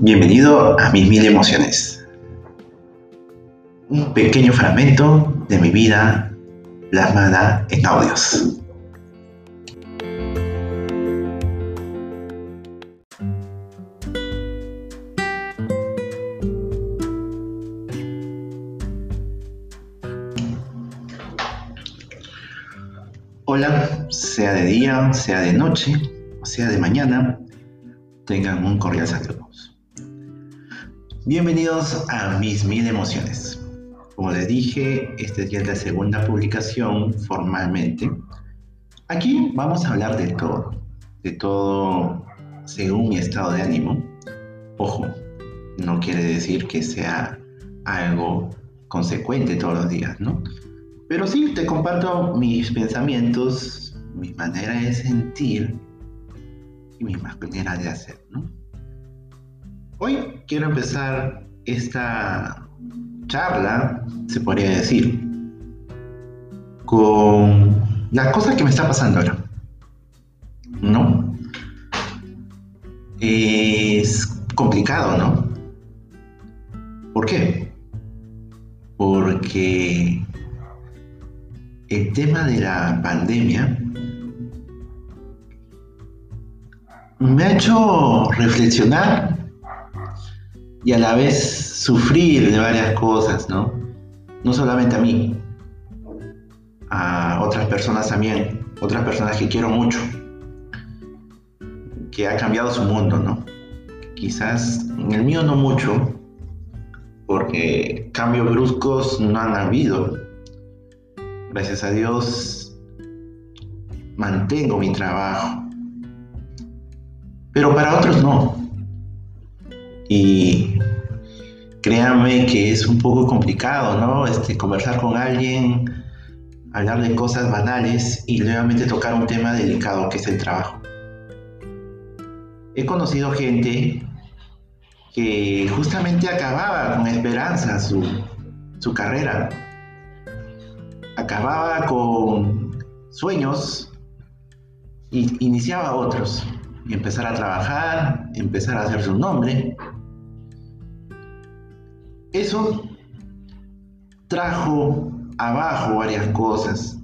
Bienvenido a mis mil emociones. Un pequeño fragmento de mi vida plasmada en audios. Hola, sea de día, sea de noche, sea de mañana, tengan un cordial saludo. Bienvenidos a Mis Mil Emociones. Como les dije, esta ya es la segunda publicación formalmente. Aquí vamos a hablar de todo, de todo según mi estado de ánimo. Ojo, no quiere decir que sea algo consecuente todos los días, ¿no? Pero sí te comparto mis pensamientos, mi manera de sentir y mi manera de hacer, ¿no? Hoy quiero empezar esta charla, se podría decir, con la cosa que me está pasando ahora. ¿No? Es complicado, ¿no? ¿Por qué? Porque el tema de la pandemia me ha hecho reflexionar y a la vez sufrir de varias cosas, ¿no? No solamente a mí, a otras personas también, otras personas que quiero mucho, que ha cambiado su mundo, ¿no? Quizás en el mío no mucho, porque cambios bruscos no han habido. Gracias a Dios mantengo mi trabajo, pero para otros no. Y créanme que es un poco complicado, ¿no? Este, conversar con alguien, hablar de cosas banales y nuevamente tocar un tema delicado que es el trabajo. He conocido gente que justamente acababa con esperanza su, su carrera, acababa con sueños y iniciaba otros, y empezar a trabajar, empezar a hacer su nombre, eso trajo abajo varias cosas.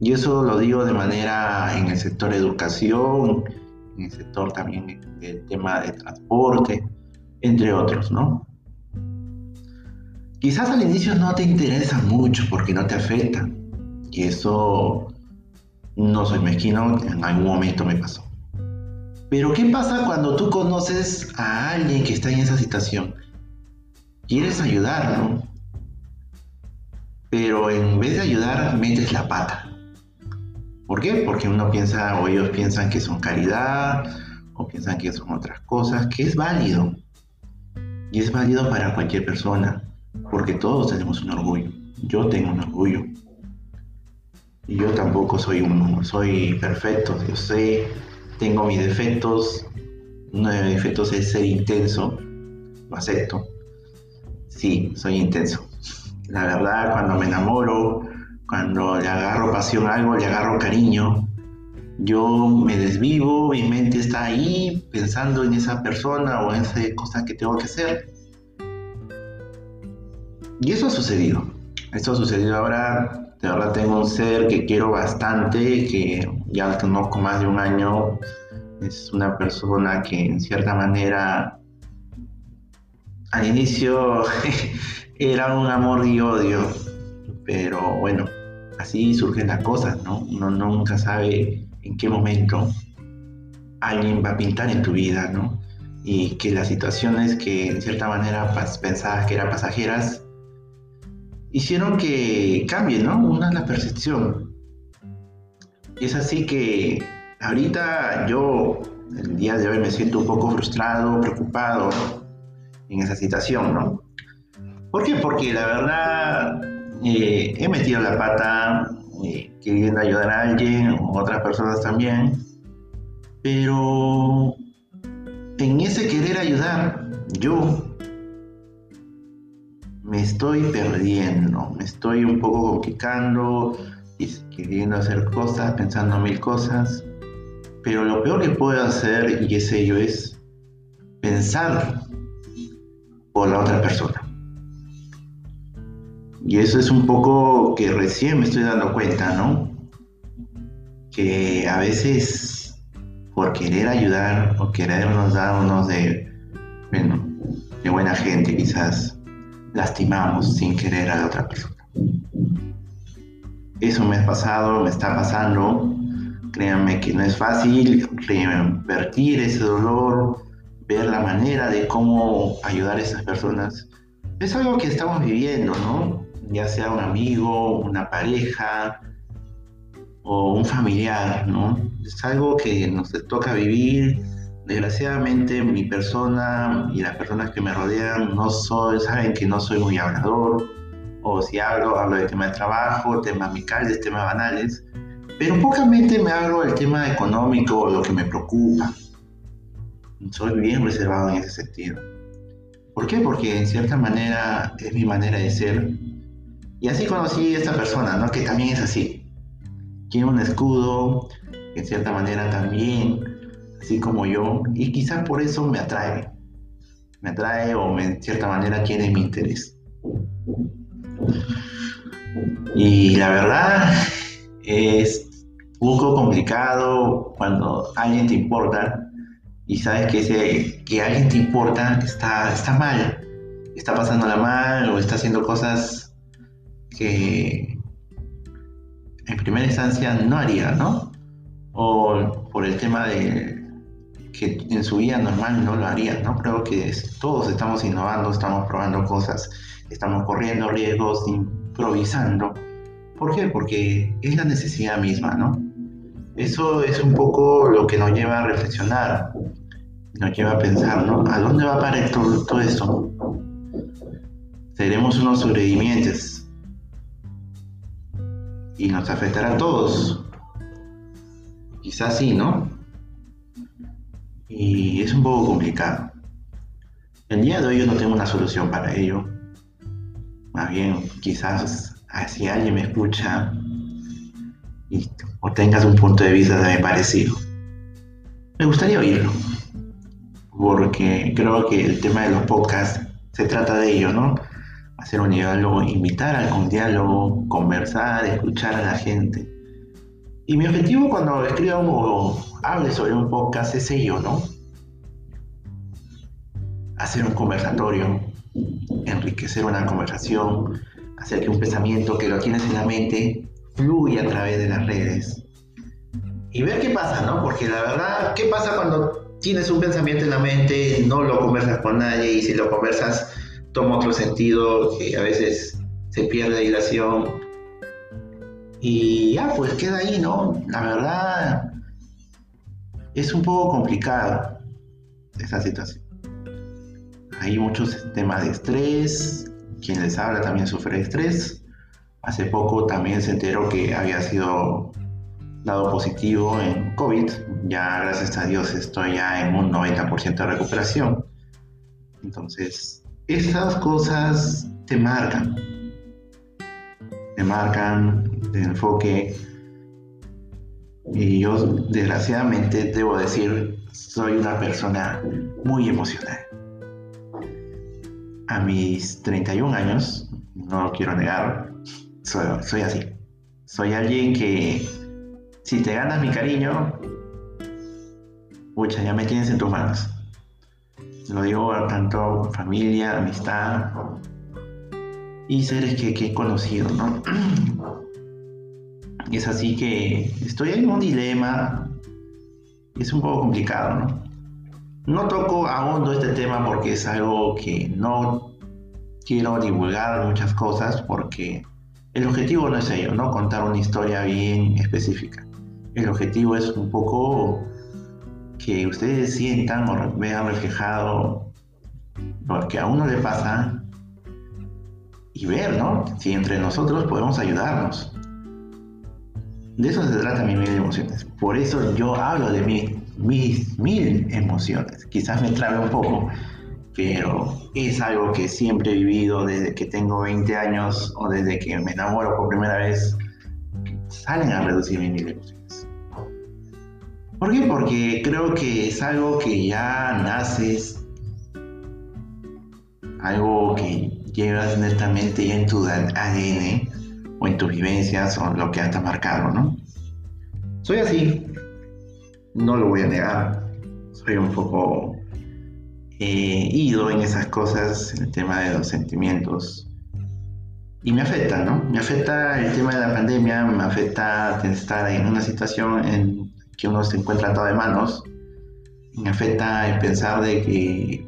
Y eso lo digo de manera en el sector educación, en el sector también del tema de transporte, entre otros, ¿no? Quizás al inicio no te interesa mucho porque no te afecta. Y eso no soy mezquino, en algún momento me pasó. Pero ¿qué pasa cuando tú conoces a alguien que está en esa situación? Quieres ayudarlo, pero en vez de ayudar, metes la pata. ¿Por qué? Porque uno piensa, o ellos piensan que son caridad, o piensan que son otras cosas, que es válido. Y es válido para cualquier persona, porque todos tenemos un orgullo. Yo tengo un orgullo. Y yo tampoco soy un, soy perfecto, yo sé, tengo mis defectos. Uno de mis defectos es ser intenso, lo acepto sí, soy intenso. La verdad, cuando me enamoro, cuando le agarro pasión a algo, le agarro cariño, yo me desvivo, mi mente está ahí pensando en esa persona o en esa cosa que tengo que hacer. Y eso ha sucedido. Esto ha sucedido ahora. De verdad tengo un ser que quiero bastante, que ya conozco más de un año. Es una persona que en cierta manera al inicio era un amor y odio, pero bueno, así surgen las cosas, ¿no? Uno nunca sabe en qué momento alguien va a pintar en tu vida, ¿no? Y que las situaciones que en cierta manera pensabas que eran pasajeras, hicieron que cambie, ¿no? Una es la percepción. Y es así que ahorita yo, el día de hoy, me siento un poco frustrado, preocupado, en esa situación, ¿no? ¿Por qué? Porque la verdad eh, he metido la pata eh, queriendo ayudar a alguien, o otras personas también, pero en ese querer ayudar, yo me estoy perdiendo, me estoy un poco complicando, queriendo hacer cosas, pensando mil cosas, pero lo peor que puedo hacer, y es ello, es pensar por la otra persona. Y eso es un poco que recién me estoy dando cuenta, ¿no? Que a veces por querer ayudar o querernos dar unos de, bueno, de buena gente quizás lastimamos sin querer a la otra persona. Eso me ha pasado, me está pasando. Créanme que no es fácil revertir ese dolor, ver la manera de cómo ayudar a esas personas. Es algo que estamos viviendo, ¿no? Ya sea un amigo, una pareja o un familiar, ¿no? Es algo que nos toca vivir. Desgraciadamente mi persona y las personas que me rodean no soy, saben que no soy muy hablador, o si hablo, hablo de tema de trabajo, temas amicales, temas banales, pero pocamente me hablo del tema económico o lo que me preocupa. Soy bien reservado en ese sentido. ¿Por qué? Porque en cierta manera es mi manera de ser. Y así conocí a esta persona, ¿no? Que también es así. Tiene un escudo, en cierta manera también, así como yo, y quizás por eso me atrae. Me atrae o en cierta manera tiene mi interés. Y la verdad es un poco complicado cuando alguien te importa y sabes que, ese, que alguien te importa está, está mal, está pasándola mal o está haciendo cosas que en primera instancia no haría, ¿no? O por el tema de que en su vida normal no lo haría, ¿no? Creo que todos estamos innovando, estamos probando cosas, estamos corriendo riesgos, improvisando. ¿Por qué? Porque es la necesidad misma, ¿no? Eso es un poco lo que nos lleva a reflexionar, nos lleva a pensar, ¿no? ¿A dónde va a parar todo, todo esto? Seremos unos sobrevivientes y nos afectará a todos. Quizás sí, ¿no? Y es un poco complicado. El día de hoy yo no tengo una solución para ello. Más bien, quizás si alguien me escucha y, o tengas un punto de vista de parecido, me gustaría oírlo. Porque creo que el tema de los podcasts se trata de ello, ¿no? Hacer un diálogo, invitar a un diálogo, conversar, escuchar a la gente. Y mi objetivo cuando escriba o hable sobre un podcast es ello, ¿no? Hacer un conversatorio, enriquecer una conversación, hacer que un pensamiento que lo tienes en la mente fluya a través de las redes. Y ver qué pasa, ¿no? Porque la verdad, ¿qué pasa cuando tienes un pensamiento en la mente, no lo conversas con nadie y si lo conversas toma otro sentido que a veces se pierde dilación? Y ya, pues queda ahí, ¿no? La verdad es un poco complicado esa situación hay muchos temas de estrés, quien les habla también sufre estrés. Hace poco también se enteró que había sido dado positivo en COVID. Ya gracias a Dios estoy ya en un 90% de recuperación. Entonces, esas cosas te marcan. Te marcan de enfoque. Y yo, desgraciadamente, debo decir, soy una persona muy emocional a mis 31 años, no lo quiero negar, soy, así. Soy alguien que si te ganas mi cariño, pucha, ya me tienes en tus manos. Lo digo a tanto familia, amistad y seres que, he conocido, ¿no? es así que estoy en un dilema. Es un poco complicado, ¿no? No toco a hondo este tema porque es algo que no quiero divulgar muchas cosas porque el objetivo no es ello, ¿no? Contar una historia bien específica. El objetivo es un poco que ustedes sientan o vean reflejado lo que a uno le pasa y ver, ¿no? Si entre nosotros podemos ayudarnos. De eso se trata mi mil emociones. Por eso yo hablo de mí mis mil emociones. Quizás me trabe un poco, pero es algo que siempre he vivido desde que tengo 20 años o desde que me enamoro por primera vez. Salen a reducir mis mil emociones. ¿Por qué? Porque creo que es algo que ya naces algo que llevas netamente ya en tu ADN o en tus vivencias o lo que has marcado, ¿no? Soy así, no lo voy a negar, soy un poco eh, ido en esas cosas, en el tema de los sentimientos. Y me afecta, ¿no? Me afecta el tema de la pandemia, me afecta estar en una situación en que uno se encuentra atado de manos, me afecta el pensar de que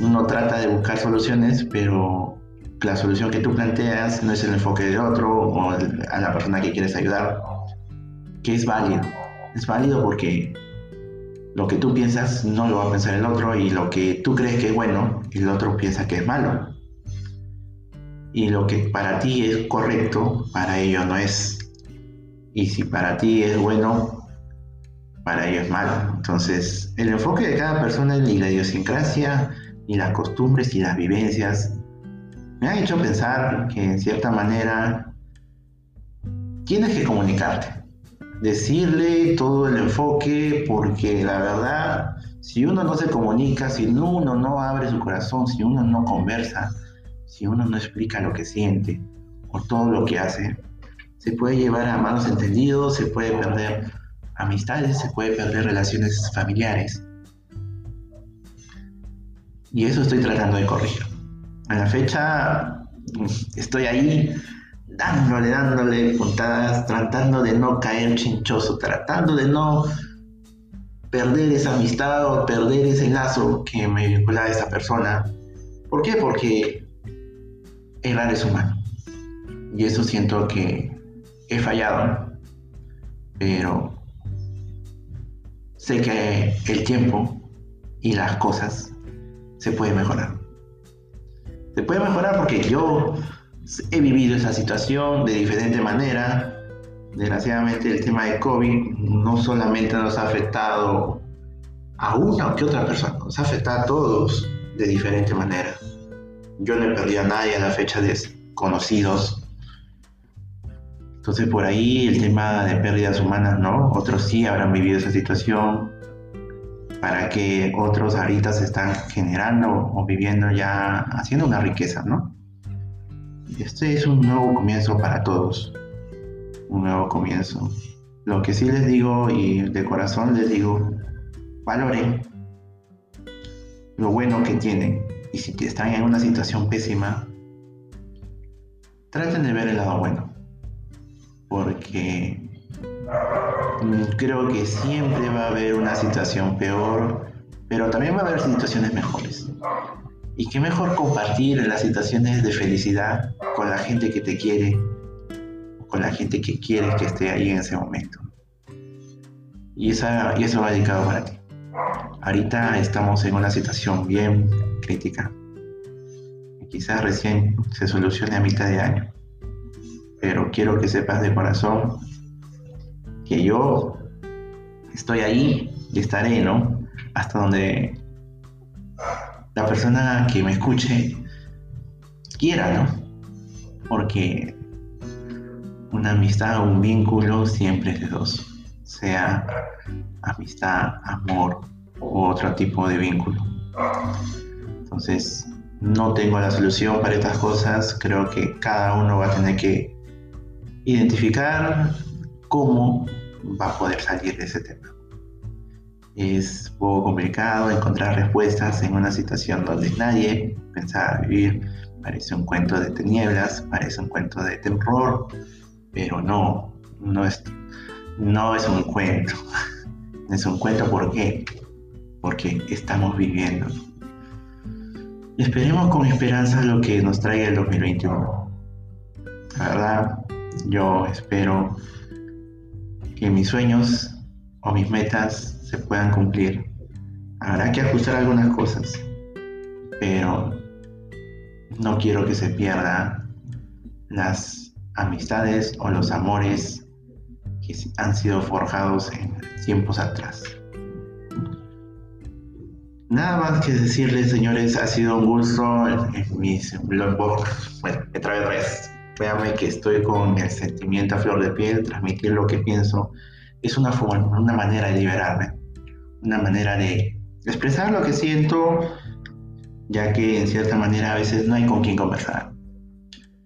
uno trata de buscar soluciones, pero la solución que tú planteas no es el enfoque del otro o a la persona que quieres ayudar, que es válido. Es válido porque lo que tú piensas no lo va a pensar el otro y lo que tú crees que es bueno, el otro piensa que es malo. Y lo que para ti es correcto, para ellos no es. Y si para ti es bueno, para ellos es malo. Entonces, el enfoque de cada persona y la idiosincrasia y las costumbres y las vivencias me han hecho pensar que en cierta manera tienes que comunicarte decirle todo el enfoque, porque la verdad, si uno no se comunica, si uno no abre su corazón, si uno no conversa, si uno no explica lo que siente o todo lo que hace, se puede llevar a malos entendidos, se puede perder amistades, se puede perder relaciones familiares. Y eso estoy tratando de corregir. A la fecha estoy ahí dándole, dándole puntadas, tratando de no caer chinchoso, tratando de no perder esa amistad o perder ese lazo que me vinculaba a esa persona. ¿Por qué? Porque errar es humano. Y eso siento que he fallado. Pero sé que el tiempo y las cosas se pueden mejorar. Se puede mejorar porque yo he vivido esa situación de diferente manera. Desgraciadamente el tema de COVID no solamente nos ha afectado a una o que otra persona, nos ha afectado a todos de diferente manera. Yo no he perdido a nadie a la fecha de conocidos. Entonces por ahí el tema de pérdidas humanas, ¿no? Otros sí habrán vivido esa situación para que otros ahorita se están generando o viviendo ya haciendo una riqueza, ¿no? Este es un nuevo comienzo para todos. Un nuevo comienzo. Lo que sí les digo y de corazón les digo, valoren lo bueno que tienen. Y si están en una situación pésima, traten de ver el lado bueno. Porque creo que siempre va a haber una situación peor, pero también va a haber situaciones mejores. Y qué mejor compartir las situaciones de felicidad con la gente que te quiere, con la gente que quiere que esté ahí en ese momento. Y, esa, y eso va dedicado para ti. Ahorita estamos en una situación bien crítica. Quizás recién se solucione a mitad de año. Pero quiero que sepas de corazón que yo estoy ahí y estaré, ¿no? Hasta donde la persona que me escuche quiera, ¿no? Porque una amistad o un vínculo siempre es de dos, sea amistad, amor u otro tipo de vínculo. Entonces, no tengo la solución para estas cosas, creo que cada uno va a tener que identificar cómo va a poder salir de ese tema es poco complicado encontrar respuestas en una situación donde nadie pensaba vivir. Parece un cuento de tinieblas, parece un cuento de terror, pero no, no es, no es un cuento. es un cuento ¿por qué? Porque estamos viviendo. Esperemos con esperanza lo que nos traiga el 2021. La verdad, yo espero que mis sueños o mis metas se puedan cumplir. Habrá que ajustar algunas cosas, pero no quiero que se pierdan las amistades o los amores que han sido forjados en tiempos atrás. Nada más que decirles, señores, ha sido un gusto en, mis blogs. Bueno, otra vez, Véanme que estoy con el sentimiento a flor de piel, transmitir lo que pienso es una, forma, una manera de liberarme una manera de expresar lo que siento ya que en cierta manera a veces no hay con quién conversar.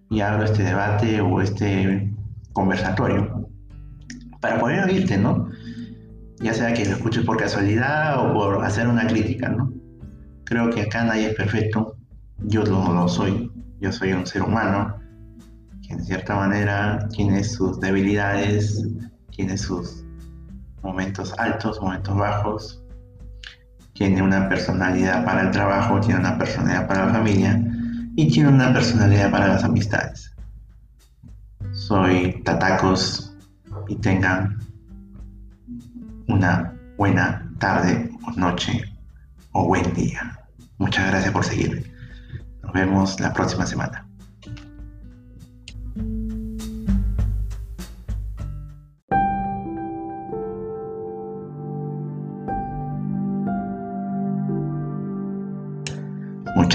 Y abro este debate o este conversatorio para poder oírte, ¿no? Ya sea que lo escuches por casualidad o por hacer una crítica, ¿no? Creo que acá nadie es perfecto, yo no lo soy, yo soy un ser humano que en cierta manera tiene sus debilidades, tiene sus momentos altos, momentos bajos, tiene una personalidad para el trabajo, tiene una personalidad para la familia y tiene una personalidad para las amistades. Soy Tatacos y tengan una buena tarde o noche o buen día. Muchas gracias por seguirme. Nos vemos la próxima semana.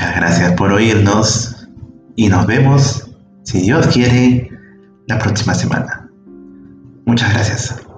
Muchas gracias por oírnos y nos vemos, si Dios quiere, la próxima semana. Muchas gracias.